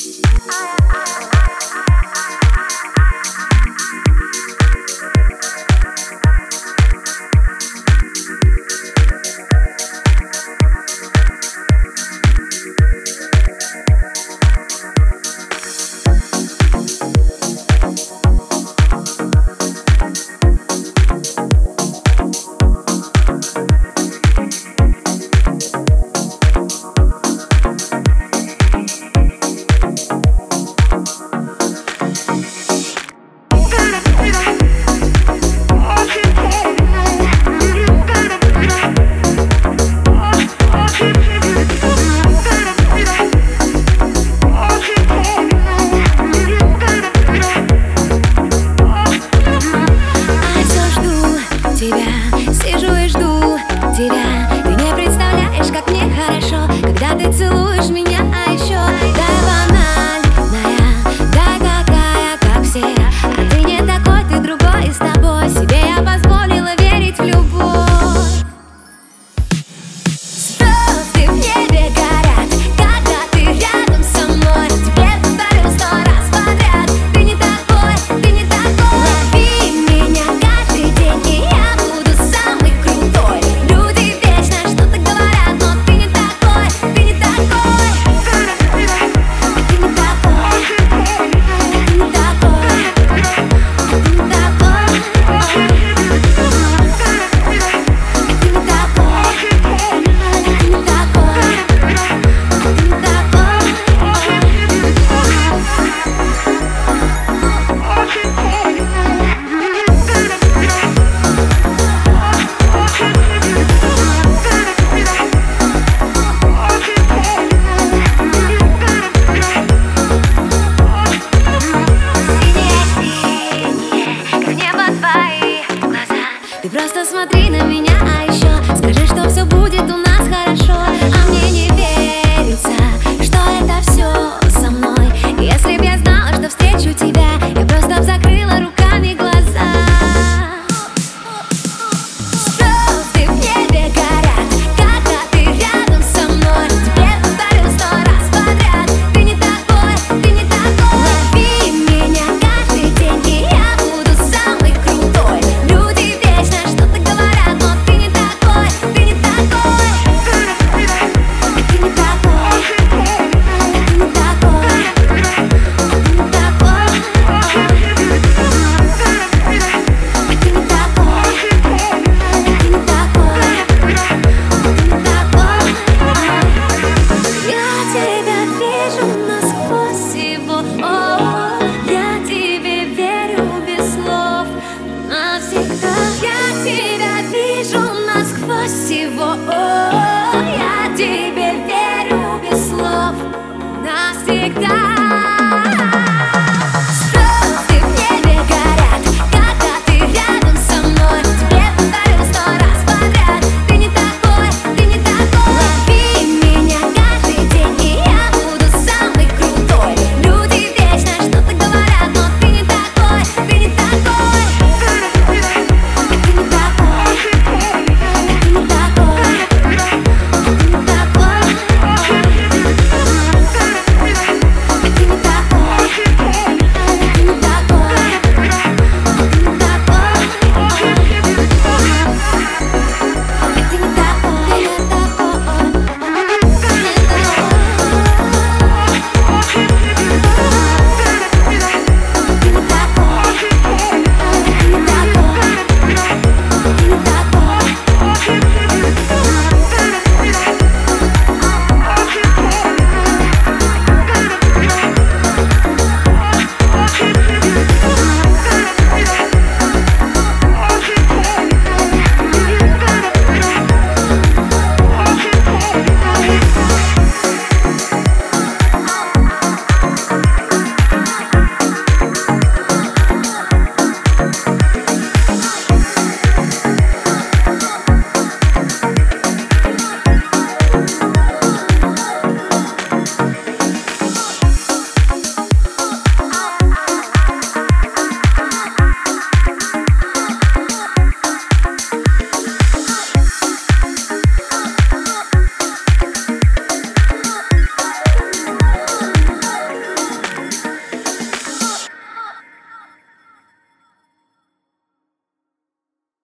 I